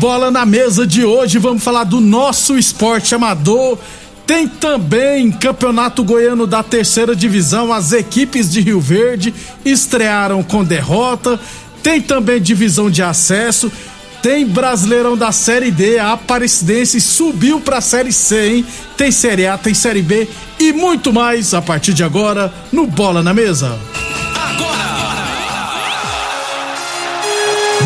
Bola na Mesa de hoje, vamos falar do nosso esporte amador. Tem também Campeonato Goiano da Terceira Divisão. As equipes de Rio Verde estrearam com derrota. Tem também divisão de acesso tem Brasileirão da Série D, a Aparecidense subiu pra Série C, hein? Tem Série A, tem Série B e muito mais a partir de agora no Bola na Mesa.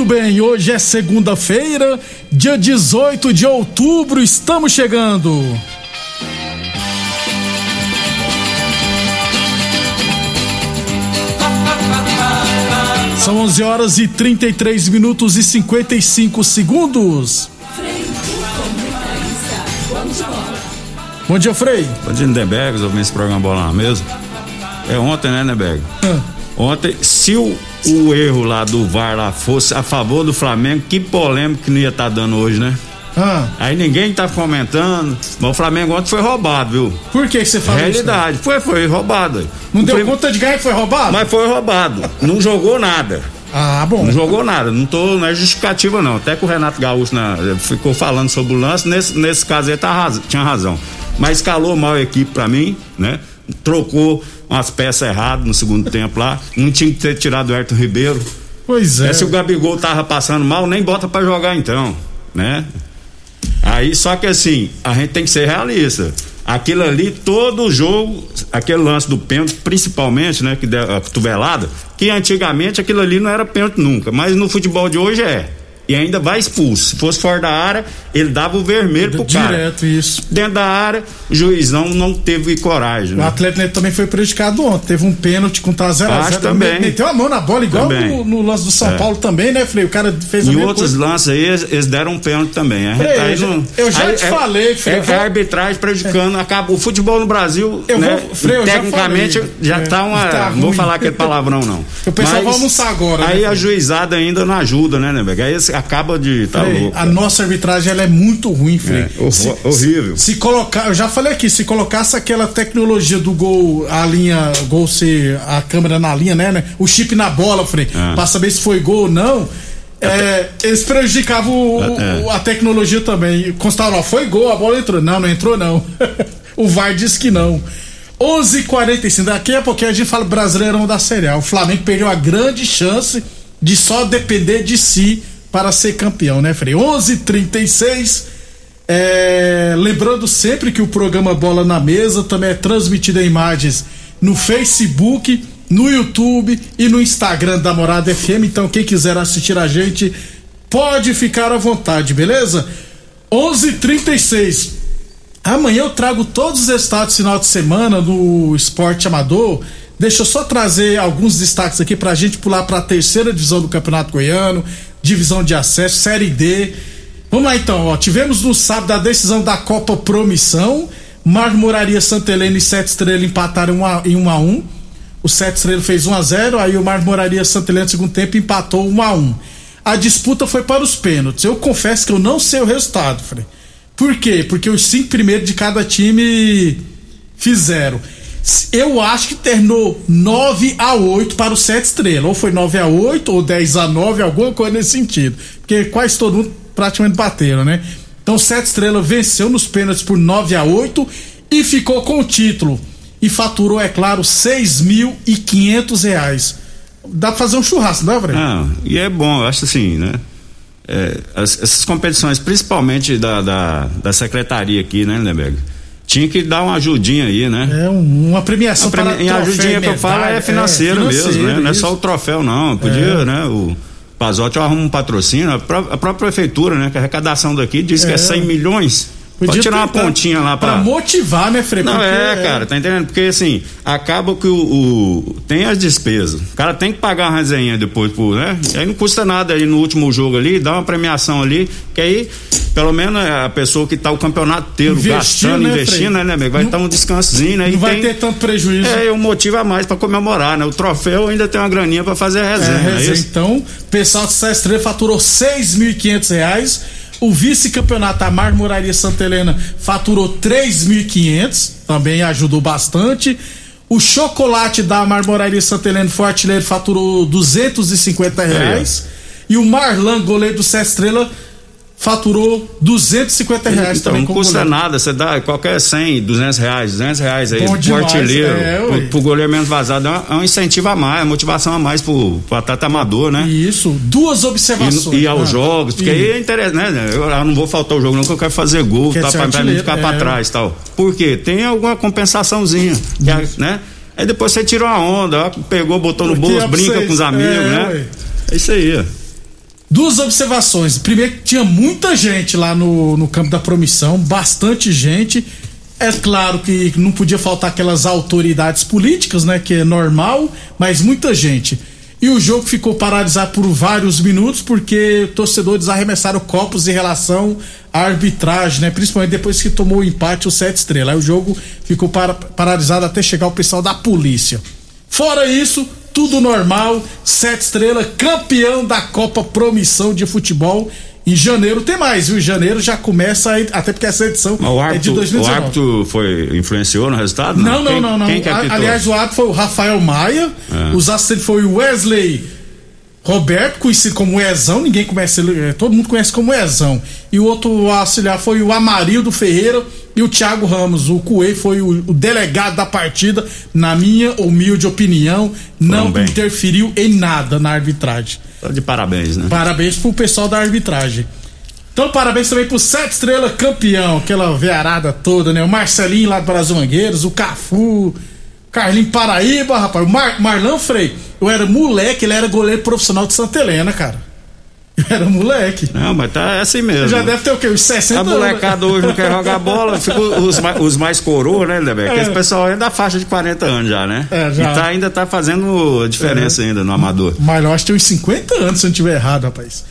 Muito bem, hoje é segunda-feira, dia 18 de outubro, estamos chegando. São 11 horas e 33 minutos e 55 segundos. Bom dia, Frei. Bom dia, Neberg, ouvindo esse programa Bola na Mesa. É ontem, né, Neberg? Ah. Ontem, se o, o erro lá do VAR lá fosse a favor do Flamengo, que polêmica que não ia estar tá dando hoje, né? Ah. Aí ninguém tá comentando, mas o Flamengo ontem foi roubado, viu? Por que, você fala Realidade, isso, foi, foi roubado. Não deu conta de ganhar que foi roubado? Mas foi roubado, não jogou nada. Ah, bom. Não jogou nada, não tô, não é justificativa não. Até que o Renato Gaúcho na, ficou falando sobre o lance, nesse, nesse caso ele tá, tinha razão mas escalou mal a equipe para mim, né? Trocou umas peças erradas no segundo tempo lá. Não tinha que ter tirado o Ayrton Ribeiro. Pois é. Se o Gabigol tava passando mal, nem bota para jogar então, né? Aí só que assim, a gente tem que ser realista. Aquilo ali, todo jogo, aquele lance do pênalti, principalmente, né, que deu a cotovelada, que antigamente aquilo ali não era pênalti nunca, mas no futebol de hoje é e ainda vai expulso. Se fosse fora da área, ele dava o vermelho pro Direto, cara. Direto, isso. Dentro da área, o juizão não teve coragem. Né? O Atlético também foi prejudicado ontem. Teve um pênalti com o 0 Acho também. Meteu a mão na bola, igual no, no, lance do São é. Paulo também, né, Frei? O cara fez Em outros coisa. lances aí, eles deram um pênalti também. A Frei, aí, não, eu já aí, te é, falei, Frei. É, é a arbitragem prejudicando. É. Acaba, o futebol no Brasil, eu né, vou, Frei, tecnicamente, já, já é, tá uma. Tá não vou falar aquele palavrão, não. O pessoal vai almoçar agora. Aí né, a juizada ainda não ajuda, né, né, Aí acaba de. Tá Frei, a nossa arbitragem ela é muito ruim, Frei. É, se, horrível. Se, se, colocar, eu já falei aqui, se colocasse aquela tecnologia do gol, a linha, gol ser a câmera na linha, né, né? O chip na bola, Frei, é. pra saber se foi gol ou não. É, eles prejudicavam o, é. a tecnologia também. Constaram, ó, foi gol, a bola entrou. Não, não entrou não. o VAR disse que não. 11:45 daqui a pouquinho a gente fala Brasileirão da Série A. O Flamengo perdeu a grande chance de só depender de si para ser campeão, né, Frei? 11:36 é, lembrando sempre que o programa Bola na Mesa também é transmitido em imagens no Facebook, no YouTube e no Instagram da Morada FM. Então, quem quiser assistir a gente, pode ficar à vontade, beleza? 11:36 Amanhã eu trago todos os estados final de semana do esporte amador. Deixa eu só trazer alguns destaques aqui pra gente pular para a terceira divisão do Campeonato Goiano divisão de acesso, Série D. Vamos lá então, ó. Tivemos no sábado a decisão da Copa Promissão. Marmoraria Santa Helena e Sete Estrelas empataram em 1 um a 1 um. O Sete Estrelas fez 1 um a 0 aí o Marmoraria Santa Helena no segundo tempo empatou 1 um a 1 um. A disputa foi para os pênaltis. Eu confesso que eu não sei o resultado, Frei. Por quê? Porque os cinco primeiros de cada time fizeram. Eu acho que terminou 9 a 8 para o Sete Estrelas. Ou foi 9 a 8 ou 10 a 9, alguma coisa nesse sentido. Porque quase todo mundo praticamente bateram, né? Então o Sete Estrelas venceu nos pênaltis por 9 a 8 e ficou com o título. E faturou, é claro, 6.500 reais. Dá pra fazer um churrasco, é, Fred? Não, e é bom, eu acho assim, né? É, as, essas competições, principalmente da, da, da secretaria aqui, né, Lindeberg? Tinha que dar uma ajudinha aí, né? É, uma premiação premi para a ajudinha que eu falo é financeira, é, mesmo, né? Não é só o troféu, não. Podia, é. né? O Pazotti arruma um patrocínio, a, pró a própria prefeitura, né? Que a arrecadação daqui diz é. que é 100 milhões. Podia Pode tirar uma pontinha lá pra... pra motivar, né, Frei? Não, é, é, cara, tá entendendo? Porque assim, acaba que o, o, Tem as despesas. O cara tem que pagar uma resenha depois, né? E aí não custa nada aí no último jogo ali, dá uma premiação ali, que aí, pelo menos a pessoa que tá o campeonato inteiro gastando, né, investindo, Frei? né, amigo? Vai estar um descansozinho, né? Não vai tem, ter tanto prejuízo. É, um motivo a mais pra comemorar, né? O troféu ainda tem uma graninha pra fazer a resenha. É, resenha. É então, o pessoal de Sestre faturou seis mil e quinhentos reais o vice-campeonato, a Marmoraria Santa Helena, faturou 3.500, também ajudou bastante. O chocolate da Marmoraria Santa Helena foi artilheiro, faturou 250 reais. É. E o Marlan, goleiro do Sé Estrela, faturou 250 reais então, também. Não custa nada, você dá qualquer 100, 200 reais, 200 reais aí Bom pro artilheiro, é, pro, pro goleiro menos vazado, é um, é um, incentivo a mais, é motivação a mais pro, pro atleta amador, né? Isso, duas observações. E, e aos né? jogos, porque aí é interessante, né? Eu, eu, não vou faltar o jogo não, que eu quero fazer gol, Quer tá, pra, pra não ficar é. pra trás e tal. Por quê? Tem alguma compensaçãozinha, que, né? Aí depois você tirou a onda, ó, pegou, botou no bolso, brinca com os amigos, é, né? Ué. É isso aí. Duas observações. Primeiro, tinha muita gente lá no, no campo da promissão, bastante gente. É claro que não podia faltar aquelas autoridades políticas, né? Que é normal, mas muita gente. E o jogo ficou paralisado por vários minutos porque torcedores arremessaram copos em relação à arbitragem, né? Principalmente depois que tomou o empate o sete estrelas. Aí o jogo ficou para, paralisado até chegar o pessoal da polícia. Fora isso, tudo normal, sete estrelas, campeão da Copa Promissão de Futebol. Em janeiro tem mais, viu? Em janeiro já começa, a, até porque essa edição árbitro, é de 2019. O árbitro foi, influenciou no resultado? Não, não, quem, não. não. Quem que Aliás, o árbitro foi o Rafael Maia, é. os assistentes foi o Wesley Roberto, conhecido como Ezão, ninguém conhece ele, é, todo mundo conhece como Ezão. E o outro auxiliar foi o Amarildo Ferreira e o Thiago Ramos. O Coelho foi o, o, delegado da partida, na minha humilde opinião, não interferiu em nada na arbitragem. Tá de parabéns, né? Parabéns pro pessoal da arbitragem. Então, parabéns também pro Sete Estrela campeão, aquela vearada toda, né? O Marcelinho lá do Brasil Mangueiros, o Cafu, Carlinho Paraíba, rapaz. Mar, Marlão Frei, eu era moleque, ele era goleiro profissional de Santa Helena, cara. Eu era moleque. Não, mas tá assim mesmo. Já deve ter o quê? Uns 60 anos. A molecada hoje não quer jogar bola, fica os, os mais coroa, né, Lebeck? É. Esse pessoal é da faixa de 40 anos já, né? É, já. E tá, ainda tá fazendo diferença é. ainda no amador. Mas eu acho que tem uns 50 anos, se eu não estiver errado, rapaz.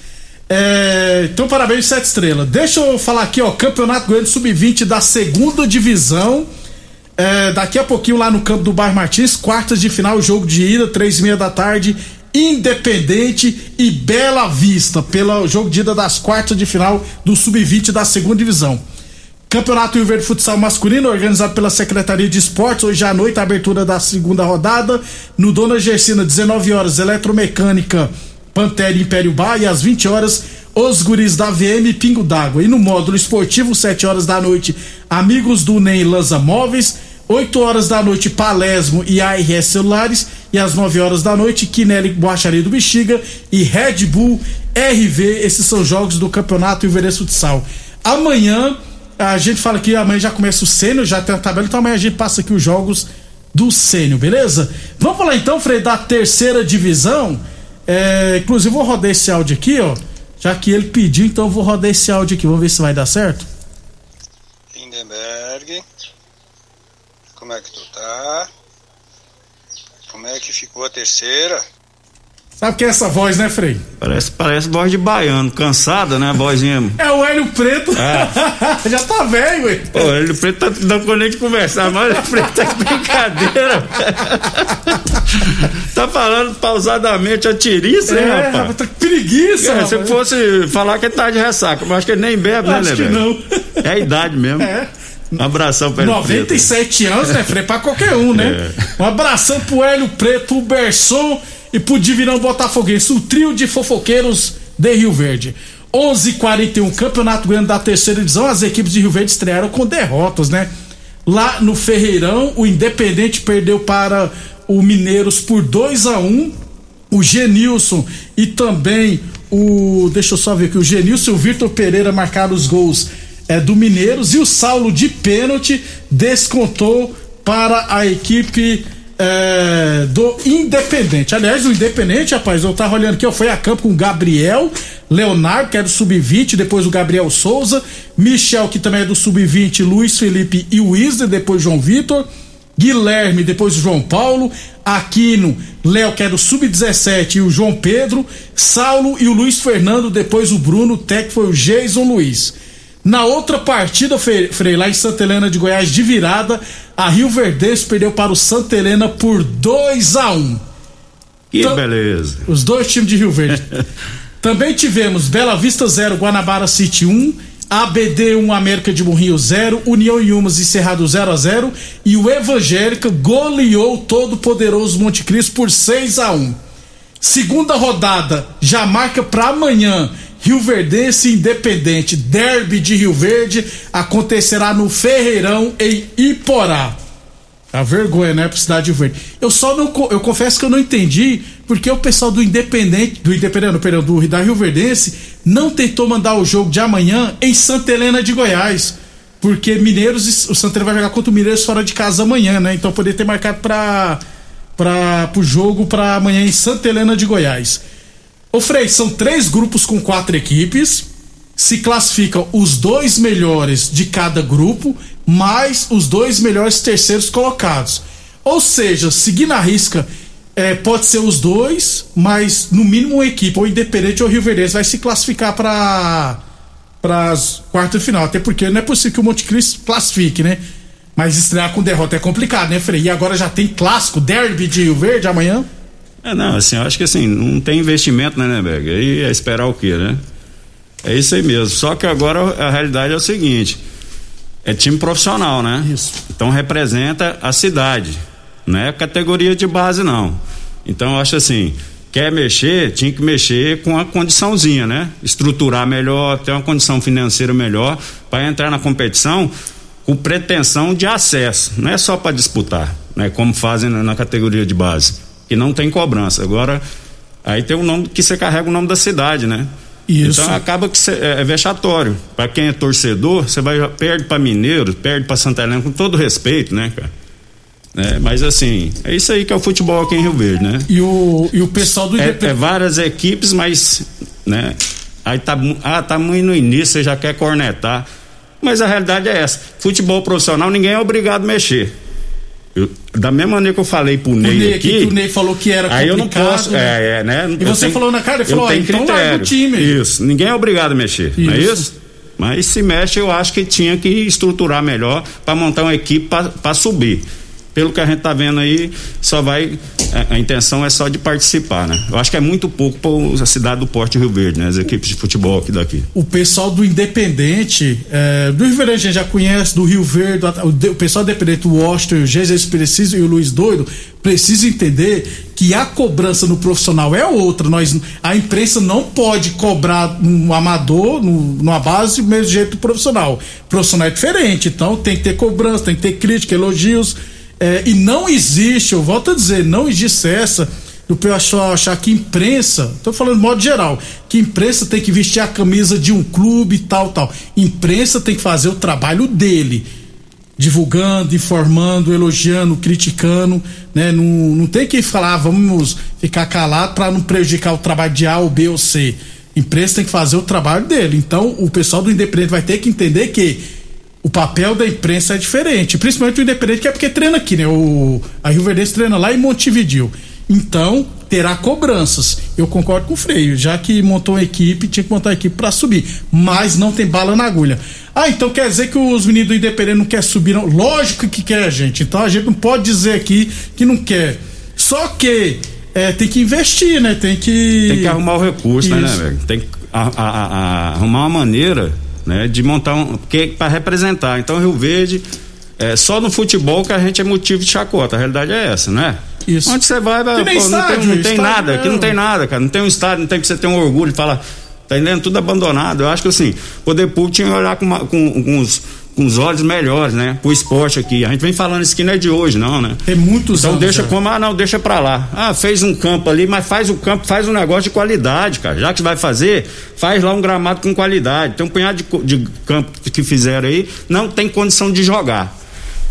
É, então, parabéns, sete estrelas. Deixa eu falar aqui, ó. Campeonato Goiano Sub-20 da segunda divisão. É, daqui a pouquinho lá no campo do Bar Martins, quartas de final, jogo de ida, três e meia da tarde, Independente e Bela Vista, pelo jogo de ida das quartas de final do Sub-20 da segunda divisão. Campeonato Rio Verde Futsal Masculino, organizado pela Secretaria de Esportes, hoje à noite, a abertura da segunda rodada. No Dona Gersina, 19 horas, Eletromecânica, Pantera Império Bar, e às 20 horas, os guris da VM Pingo d'Água. E no módulo esportivo, 7 horas da noite, Amigos do NEM Lanza Móveis. 8 horas da noite, Palesmo e ARS Celulares. E às 9 horas da noite, Kinelli Boacharia do Bexiga e Red Bull RV. Esses são jogos do Campeonato Iverense Futsal. Amanhã, a gente fala que amanhã já começa o sênior, já tem a tabela, então amanhã a gente passa aqui os jogos do sênior, beleza? Vamos falar então, Frei, da terceira divisão. É, inclusive, vou rodar esse áudio aqui, ó. Já que ele pediu, então eu vou rodar esse áudio aqui. Vamos ver se vai dar certo. Lindenberg. Como é que tu tá? Como é que ficou a terceira? Sabe que é essa voz, né, Frei? Parece, parece voz de baiano, cansada, né? A vozinha. É o Hélio Preto. É. Já tá velho, ué. Pô, o Hélio Preto tá dando com nem de conversar, mas o Hélio Preto tá de brincadeira. tá falando pausadamente a tiriça, é, hein, rapaz? Tá preguiça, é, Se fosse falar que ele tá de ressaca, mas acho que ele nem bebe, né, Acho né, que velho? não. É a idade mesmo. É. Um abração pra Hélio 97 anos, né, Frei? Pra qualquer um, né? Um abração pro Hélio Preto, o Berson e pro Divinão Botafoguense, o trio de fofoqueiros de Rio Verde. 11:41 Campeonato Grande da Terceira Divisão, as equipes de Rio Verde estrearam com derrotas, né? Lá no Ferreirão, o Independente perdeu para o Mineiros por 2 a 1 O Genilson e também o. Deixa eu só ver aqui. O Genilson e o Vitor Pereira marcaram os gols é, do Mineiros. E o Saulo de pênalti descontou para a equipe é, do Independente. Aliás, o Independente, rapaz, eu tava olhando aqui, ó, foi a campo com o Gabriel, Leonardo, que é do Sub-20, depois o Gabriel Souza, Michel, que também é do Sub-20, Luiz Felipe e Isla, depois João Vitor, Guilherme, depois o João Paulo, Aquino, Léo, que é do Sub-17, e o João Pedro, Saulo e o Luiz Fernando, depois o Bruno, o foi o Jason Luiz. Na outra partida, Frei, lá em Santa Helena de Goiás, de virada, a Rio Verdense perdeu para o Santa Helena por 2 a 1 um. Que então, beleza. Os dois times de Rio Verde. Também tivemos Bela Vista 0, Guanabara City 1, um, ABD 1, um, América de Morrinho 0, União e Umas e Cerrado 0 a 0 e o Evangélica goleou o todo poderoso Monte Cristo por 6 a 1. Segunda rodada já marca para amanhã Rio Verdense Independente, Derby de Rio Verde, acontecerá no Ferreirão, em Iporá. A vergonha, né, pra cidade de Rio Verde. Eu só não, eu confesso que eu não entendi porque o pessoal do Independente, do Independente, perdão, do, da Rio Verdense, não tentou mandar o jogo de amanhã em Santa Helena de Goiás. Porque Mineiros, o Santa Helena vai jogar contra o Mineiros fora de casa amanhã, né? Então poderia ter marcado para pro jogo para amanhã em Santa Helena de Goiás. Ô Frei, são três grupos com quatro equipes. Se classificam os dois melhores de cada grupo, mais os dois melhores terceiros colocados. Ou seja, seguindo a risca, é, pode ser os dois, mas no mínimo uma equipe, ou Independente ou Rio Verde, vai se classificar para para as quartas de final. Até porque não é possível que o Monte Cristo classifique, né? Mas estrear com derrota é complicado, né, Frei? E agora já tem clássico, derby de Rio Verde amanhã. É, não, assim, eu acho que assim, não tem investimento, né, né, Berg? Aí é esperar o quê, né? É isso aí mesmo. Só que agora a realidade é o seguinte: é time profissional, né? Isso. Então representa a cidade, não é categoria de base, não. Então eu acho assim, quer mexer, tinha que mexer com a condiçãozinha, né? Estruturar melhor, ter uma condição financeira melhor para entrar na competição com pretensão de acesso, não é só para disputar, né? Como fazem na, na categoria de base que não tem cobrança. Agora, aí tem o nome que você carrega o nome da cidade, né? Isso. Então acaba que cê, é, é vexatório. Para quem é torcedor, você vai perde para Mineiro, perde para Santa Helena com todo respeito, né, cara? É, mas assim, é isso aí que é o futebol aqui em Rio Verde, né? E o, e o pessoal do é, é várias equipes, mas, né? Aí tá, ah, tá muito no início, você já quer cornetar. Mas a realidade é essa: futebol profissional ninguém é obrigado a mexer. Eu, da mesma maneira que eu falei pro Ney, Ney aqui, que o Ney falou que era aí eu não posso, né? É, é, né? E você tenho, falou na cara, ele falou, ó, então larga o time. Isso, ninguém é obrigado a mexer, isso. não é isso? Mas se mexe, eu acho que tinha que estruturar melhor para montar uma equipe para subir pelo que a gente tá vendo aí, só vai. A, a, intenção é só de participar, né? Eu acho que é muito pouco para a cidade do Porto Rio Verde, né? As equipes de futebol aqui daqui. O pessoal do Independente, é, do Rio Verde a gente já conhece, do Rio Verde, o, o pessoal do Independente, o Washington, o Jesus Preciso e o Luiz Doido, precisa entender que a cobrança no profissional é outra. Nós, a imprensa não pode cobrar um amador no, numa base do mesmo jeito do profissional. O profissional é diferente, então tem que ter cobrança, tem que ter crítica, elogios. É, e não existe, eu volto a dizer, não existe essa do pessoal achar que imprensa, estou falando de modo geral, que imprensa tem que vestir a camisa de um clube e tal, tal. Imprensa tem que fazer o trabalho dele, divulgando, informando, elogiando, criticando, né? Não, não tem que falar, ah, vamos ficar calado para não prejudicar o trabalho de A ou B ou C. Imprensa tem que fazer o trabalho dele. Então, o pessoal do Independente vai ter que entender que o papel da imprensa é diferente, principalmente o Independente, que é porque treina aqui, né? O, a Rio Verde treina lá em Montevideo. Então, terá cobranças. Eu concordo com o Freio, já que montou uma equipe, tinha que montar uma equipe para subir, mas não tem bala na agulha. Ah, então quer dizer que os meninos do Independente não querem subir, não? Lógico que quer, gente. Então a gente não pode dizer aqui que não quer. Só que é, tem que investir, né? Tem que. Tem que arrumar o recurso, né, né, velho? Tem que a, a, a, arrumar uma maneira, né, de montar um. Porque para representar. Então, Rio Verde, é só no futebol que a gente é motivo de chacota. A realidade é essa, né? Isso. Onde você vai, vai pô, não estádio, tem, não tem nada, aqui não. não tem nada, cara. Não tem um estádio, não tem pra você ter um orgulho de falar. Tá entendendo? Tudo abandonado. Eu acho que assim, o poder público tinha que olhar com, uma- com, com os, com os olhos melhores, né? Pro esporte aqui. A gente vem falando isso que não é de hoje, não, né? Tem muitos Então anos. deixa já. como, ah, não, deixa pra lá. Ah, fez um campo ali, mas faz o campo, faz um negócio de qualidade, cara. Já que vai fazer, faz lá um gramado com qualidade. Tem um punhado de, de campo que fizeram aí, não tem condição de jogar.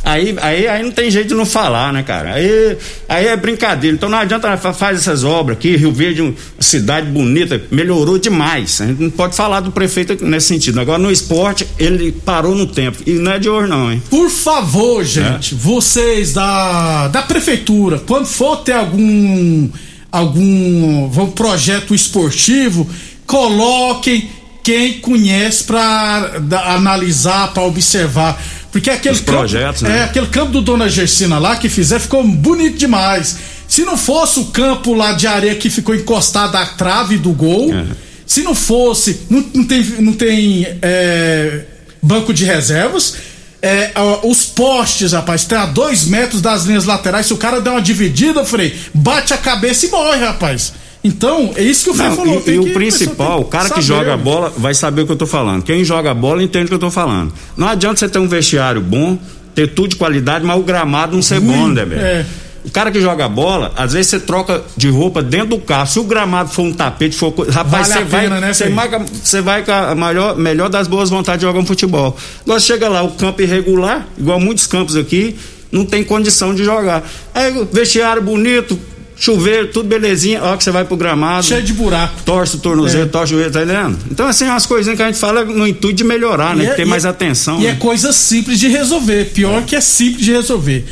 Aí, aí, aí não tem jeito de não falar, né, cara? Aí, aí é brincadeira. Então não adianta fa- faz essas obras aqui, Rio Verde, uma cidade bonita, melhorou demais. A gente não pode falar do prefeito nesse sentido. Agora no esporte, ele parou no tempo. E não é de hoje, não, hein? Por favor, gente, vocês da, da prefeitura, quando for ter algum algum vamos, projeto esportivo, coloquem quem conhece para analisar, para observar, porque aquele Os campo, projetos, é né? aquele campo do Dona Gersina lá que fizer ficou bonito demais. Se não fosse o campo lá de areia que ficou encostado à trave do gol, É. se não fosse, não, não tem, não tem é, banco de reservas. é, os postes, rapaz, tem a dois metros das linhas laterais. Se o cara der uma dividida, Frei, bate a cabeça e morre, rapaz. Então, é isso que o Não, falou. e, tem e que- o principal, o cara que joga a bola vai saber o que eu tô falando. Quem joga a bola entende o que eu tô falando. Não adianta você ter um vestiário bom, ter tudo de qualidade, mas o gramado não ser bom, né, velho? é. O cara que joga bola, às vezes você troca de roupa dentro do carro. Se o gramado for um tapete, for coisa. Rapaz, Vale você vai. pena, né, você Fê? marca- Você vai com a maior, melhor das boas vontades de jogar um futebol. Agora chega lá, o campo irregular, igual muitos campos aqui, não tem condição de jogar. Aí, vestiário bonito, chuveiro, tudo belezinha. Ó, que você vai pro gramado Cheio de buraco. torce o tornozelo, É. torce o joelho, tá entendendo? Então, assim, umas coisinhas que a gente fala no intuito de melhorar, né? E é- ter mais é- atenção. E né? é coisa simples de resolver. Pior que é simples de resolver.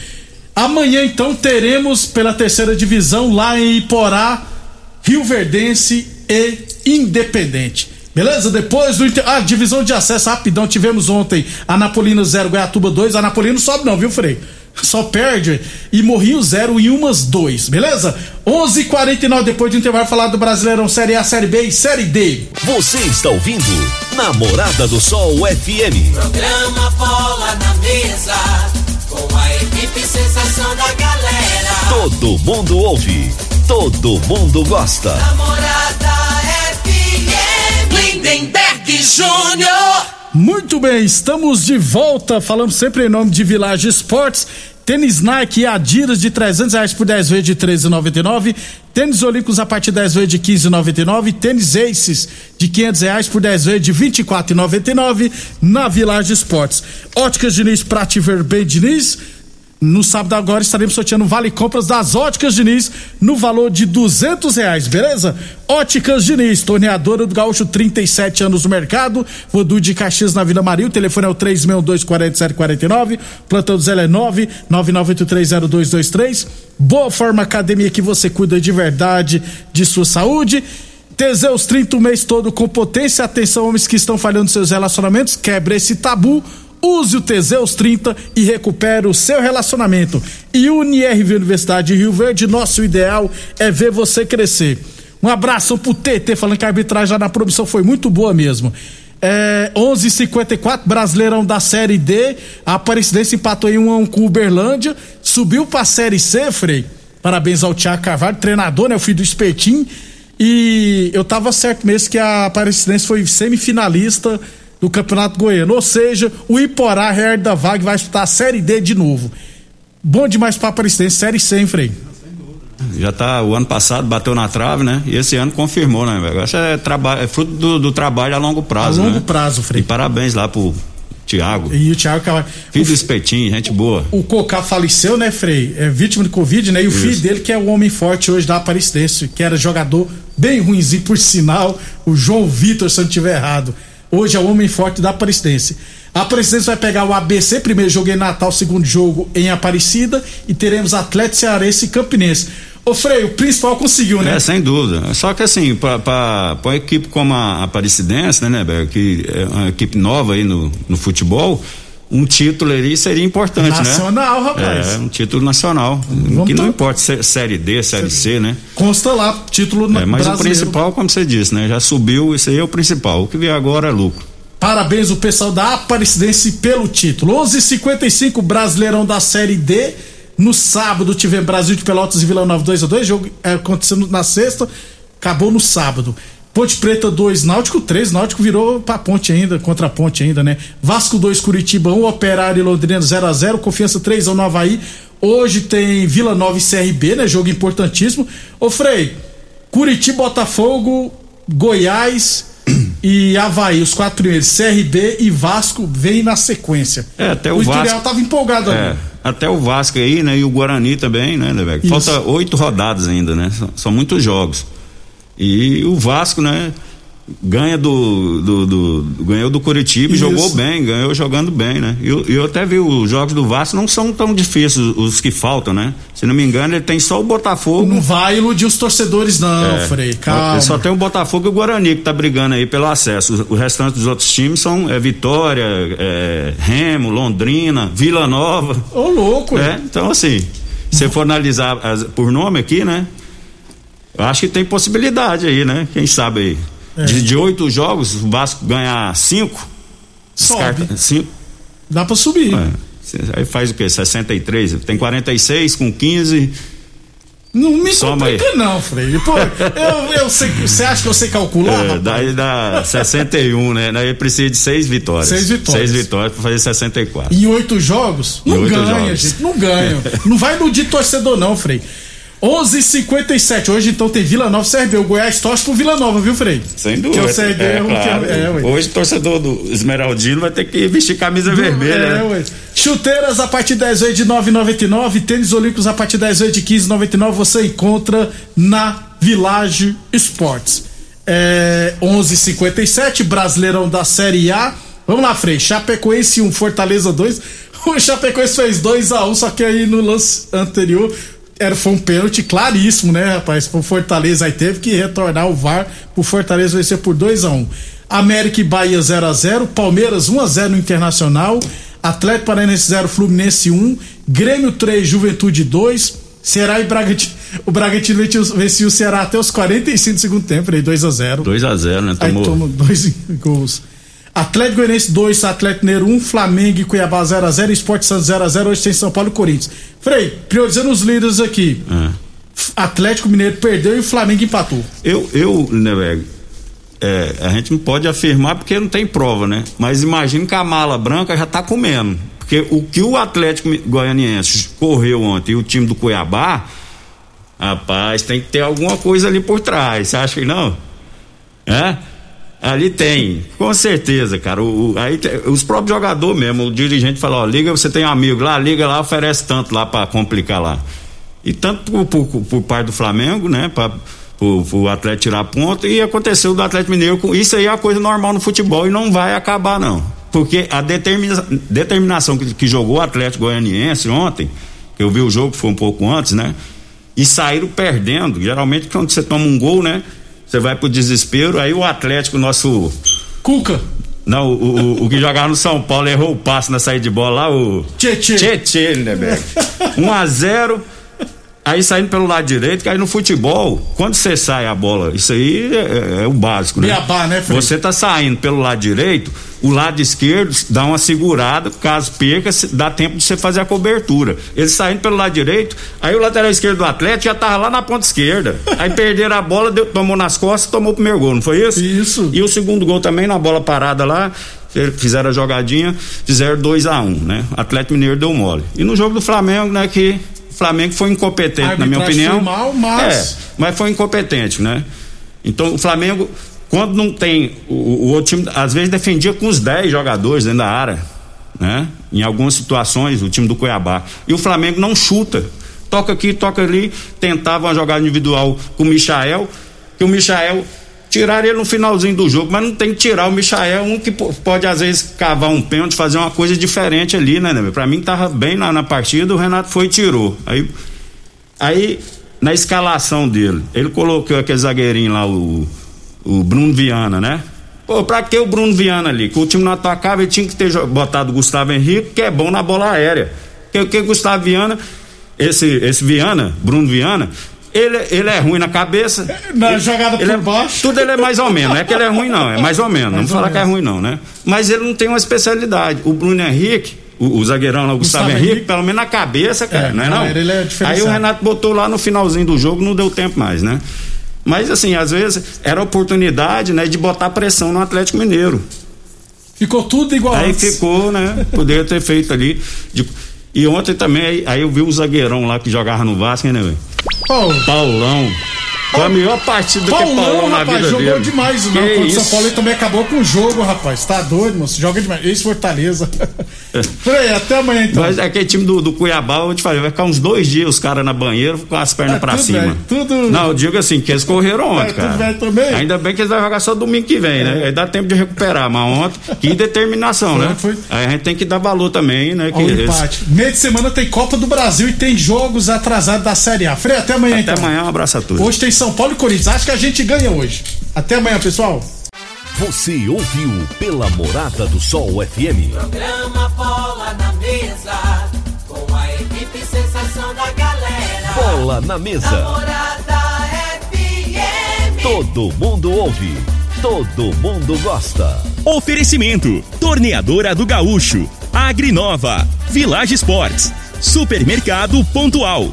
Amanhã, então, teremos pela terceira divisão lá em Iporá, Rio Verdense e Independente. Beleza? Depois do. inter- Ah, divisão de acesso rapidão. Tivemos ontem Anapolino 0, Goiatuba 2. Anapolino sobe não, viu, Frei? Só perde. E Morrinho 0 e umas 2. Beleza? 11 h 49 depois do intervalo falar do Brasileirão Série A, Série B e Série D. Você está ouvindo Namorada do Sol FM. Programa Bola na Mesa, com a equipe sensação da galera. Todo mundo ouve, todo mundo gosta. Namorada FM, Lindenberg Júnior. Muito bem, estamos de volta. Falamos sempre em nome de Village Esportes. Tênis Nike e Adidas de 300 reais por 10 vezes de 13,99. Tênis Olímpicos a partir de 10 vezes de 15,99. Tênis Aces de 500 reais por 10 vezes de 24,99 na Village Esportes. Óticas Diniz, Prate Ver bem Diniz. No sábado agora estaremos sorteando vale compras das Óticas Diniz no valor de duzentos reais, beleza? Óticas Diniz, torneadora do Gaúcho, 37 anos no mercado, Vodu de Caxias na Vila Maria, o telefone é o 3624749, plantão do Zé é 999830223. Boa Forma Academia que você cuida de verdade de sua saúde. Teseus 30 o mês todo com potência. Atenção, homens que estão falhando seus relacionamentos, quebre esse tabu. Use o Teseus 30 e recupere o seu relacionamento. E UniRV Universidade de Rio Verde, nosso ideal é ver você crescer. Um abraço pro TT, falando que a arbitragem na produção foi muito boa mesmo. É, 11:54 Brasileirão da Série D. A Aparecidense empatou em 1 a 1 com Uberlândia, subiu pra Série C, Frei. Parabéns ao Thiago Carvalho, treinador, né, o filho do Espetim. E eu tava certo mesmo que a Aparecidense foi semifinalista do Campeonato Goiano. Ou seja, o Iporá, Herda da Vaga, vai disputar a Série D de novo. Bom demais pra Aparecidense, Série C, hein, Frei? Já tá, o ano passado bateu na trave, né? E esse ano confirmou, né, velho? Isso é, trabalho, é fruto do, do trabalho a longo prazo, A longo né? prazo, Frei. E parabéns lá pro Tiago. E o Thiago Carvalho. Filho do Espetinho, gente boa. O Cocá faleceu, né, Frei? É vítima de Covid, né? E o filho dele, que é o homem forte hoje da Aparecidense, que era jogador bem ruimzinho, por sinal, o João Vitor, se eu não estiver errado. Hoje é o homem forte da Aparecidense. A Aparecidense vai pegar o ABC, primeiro jogo em Natal, segundo jogo em Aparecida, e teremos Atlético Cearense e Campinense. Ô Frei, o principal conseguiu, né? É, sem dúvida. Só que assim, para uma equipe como a Aparecidense, né, Neber, que é uma equipe nova aí no, no futebol, um título ali seria importante, nacional, né? rapaz. É, um título nacional. Vamos que não importa se é série D, série C, né? Consta lá, título é, Mas brasileiro. o principal, como você disse, né? Já subiu, isso aí é o principal. O que vier agora é lucro. Parabéns o pessoal da Aparecidense pelo título. 11:55 Brasileirão da Série D. No sábado tive Brasil de Pelotas e Vila Nova 2 a 2 jogo é, acontecendo na sexta, acabou no sábado. Ponte Preta 2, Náutico 3, Náutico virou pra ponte ainda, contra a ponte ainda, né? Vasco 2, Curitiba 1, Operário e Londrina 0 a 0 Confiança 3 ao no Havaí. Hoje tem Vila Nova e CRB, né? Jogo importantíssimo. Ô Frei, Curitiba, Botafogo, Goiás e Havaí, os quatro primeiros, CRB e Vasco vem na sequência. É, até o, o Vasco. O tava empolgado é, ali. Até o Vasco aí, né? E o Guarani também, né, Lebeck? Falta oito rodadas ainda, né? São, são muitos jogos. E o Vasco, né? Ganha do, do, do, ganhou do Curitiba e jogou bem, ganhou jogando bem, né? E eu, eu, até vi os jogos do Vasco não são tão difíceis os que faltam, né? Se não me engano, ele tem só o Botafogo. Não vai iludir os torcedores, não, é, Frei. Calma. Só tem o Botafogo e o Guarani que tá brigando aí pelo acesso. O, o restante dos outros times são é, Vitória, é, Remo, Londrina, Vila Nova. Ô, louco, é. Então, assim, se for analisar as, por nome aqui, né? Eu acho que tem possibilidade aí, né? Quem sabe aí. É. De, de oito jogos, o Vasco ganhar cinco. Sobe. Descarta, cinco. Dá pra subir. É. Aí faz o quê? 63? Tem 46 com 15. Não me Soma complica aí. não, Frei. Pô, eu, eu sei, você acha que eu sei calcular? É, daí dá 61, né? Daí precisa de seis vitórias. Seis vitórias. Seis vitórias pra fazer 64. Em oito jogos? Não ganha, gente. Não ganha. não vai iludir torcedor, não, Frei. 11:57 Hoje então tem Vila Nova CRB. O Goiás torce pro Vila Nova, viu, Frei? Sem dúvida. Que é o CRB é, é, claro. é, Hoje o torcedor do Esmeraldino vai ter que vestir camisa do, vermelha. É, né? Chuteiras a partir 10 vezes de 9,99. Tênis Olímpicos a partir 10 vezes de 15,99. Você encontra na Village Esportes. É, 11:57 Brasileirão da Série A. Vamos lá, Frei. Chapecoense 1, Fortaleza 2. O Chapecoense fez 2 a 1 só que aí no lance anterior era, foi um pênalti claríssimo, né, rapaz? Pro Fortaleza aí teve que retornar o VAR pro Fortaleza vencer por 2 a 1 um. América e Bahia 0 a 0 Palmeiras 1 a 0 no Internacional, Atlético Paranaense 0, Fluminense 1, Grêmio 3, Juventude 2, Ceará e Bragantino. O Bragantino venceu o Ceará até os 45 do segundo tempo, aí 2 a 0 2 a 0 né? Tomou... Aí toma dois gols. Atlético Goianiense 2, Atlético Mineiro 1, um, Flamengo e Cuiabá 0x0, Esporte Santos 0x0, hoje tem São Paulo e Corinthians. Frei, priorizando os líderes aqui. É. Atlético Mineiro perdeu e o Flamengo empatou. Eu, eu, né, é, a gente não pode afirmar porque não tem prova, né? Mas imagina que a mala branca já tá comendo. Porque o que o Atlético Goianiense correu ontem e o time do Cuiabá, rapaz, tem que ter alguma coisa ali por trás. Você acha que não? É? Ali tem, com certeza, cara. O, o aí os próprios jogadores mesmo, o dirigente fala, ó, liga, você tem um amigo lá, liga lá, oferece tanto lá para complicar lá. E tanto por, por, por parte do Flamengo, né, para o atleta tirar ponto, e aconteceu do Atlético Mineiro, com, isso aí é a coisa normal no futebol e não vai acabar não. Porque a determina, determinação que, que jogou o Atlético Goianiense ontem, eu vi o jogo que foi um pouco antes, né, e saíram perdendo, geralmente quando você toma um gol, né, você vai pro desespero, aí o Atlético, nosso. Cuca. Não, o, o, o que jogava no São Paulo errou o passe na saída de bola lá, o. Tietê, Lindeberg. 1 a 0 Aí saindo pelo lado direito, que aí no futebol, quando você sai a bola, isso aí é, é, é o básico, né? Beabá, né, Fred? Você tá saindo pelo lado direito, o lado esquerdo dá uma segurada, caso perca, dá tempo de você fazer a cobertura. Ele saindo pelo lado direito, aí o lateral esquerdo do Atlético já tava lá na ponta esquerda. aí perderam a bola, deu, tomou nas costas, tomou o primeiro gol, não foi isso? Isso. E o segundo gol também na bola parada lá, fizeram a jogadinha, fizeram 2 a 1 um, né? Atlético Mineiro deu mole. E no jogo do Flamengo, né, que Flamengo foi incompetente, na minha opinião. Foi mal, mas... É, mas foi incompetente, né? Então o Flamengo, quando não tem. O, o outro time, às vezes, defendia com os 10 jogadores dentro da área, né? Em algumas situações, o time do Cuiabá. E o Flamengo não chuta. Toca aqui, toca ali, tentava uma jogada individual com o Michael, que o Michael Tirar ele no finalzinho do jogo, mas não tem que tirar o Michael, um que pode às vezes cavar um pênalti, fazer uma coisa diferente ali, né, né? Pra mim tava bem na, na partida, o Renato foi e tirou. Aí, aí na escalação dele, ele colocou aquele zagueirinho lá, o, o Bruno Viana, né? Pô, pra que o Bruno Viana ali? Que o time não atacava, ele tinha que ter botado o Gustavo Henrique, que é bom na bola aérea. Que que Gustavo Viana, esse, esse Viana, Bruno Viana, ele, ele é ruim na cabeça. Na ele, jogada ele por é, baixo. Tudo ele é mais ou menos. Não é que ele é ruim, não. É mais ou menos. Mais não ou falar que é ruim, não, né? Mas ele não tem uma especialidade. O Bruno Henrique, o, o zagueirão lá, o Gustavo, Henrique, Henrique. pelo menos na cabeça, cara, É, não é não, ele é Aí o Renato botou lá no finalzinho do jogo, não deu tempo mais, né? Mas assim, às vezes era oportunidade, né, de botar pressão no Atlético Mineiro. Ficou tudo igual Aí antes. ficou, né? Poderia ter feito ali. de- E ontem também, aí, aí eu vi o zagueirão lá que jogava no Vasco, né, velho? Pô, Paulão. Foi a melhor partida que Paulão, Paulão na rapaz, vida jogou dele. demais. Não, Que contra o? São Paulo ele também acabou com o jogo, rapaz. Tá doido, moço? Joga demais. Esse Fortaleza. Peraí, até amanhã então. Mas aquele time do, do Cuiabá, eu te falei, vai ficar uns dois dias os caras na banheira com as pernas É, pra tudo cima. bem, tudo- Não, eu digo assim, que eles correram ontem, É, tudo cara. bem também. Ainda bem que eles vão jogar só domingo que vem, né? Aí dá tempo de recuperar, mas ontem, que determinação, Foi, né? foi. Aí a gente tem que dar valor também, né? Que o eles- empate. Meio de semana tem Copa do Brasil e tem jogos atrasados da Série A. Frei, até amanhã Até então. amanhã, um abraço a todos. Hoje tem São Paulo e Corinthians. Acho que a gente ganha hoje. Até amanhã, pessoal. Você ouviu pela Morada do Sol FM. Programa Bola na Mesa, com a equipe sensação da galera. Bola na mesa. Namorada FM. Todo mundo ouve. Todo mundo gosta. Oferecimento: Torneadora do Gaúcho, Agrinova, Village Sports, Supermercado Pontual,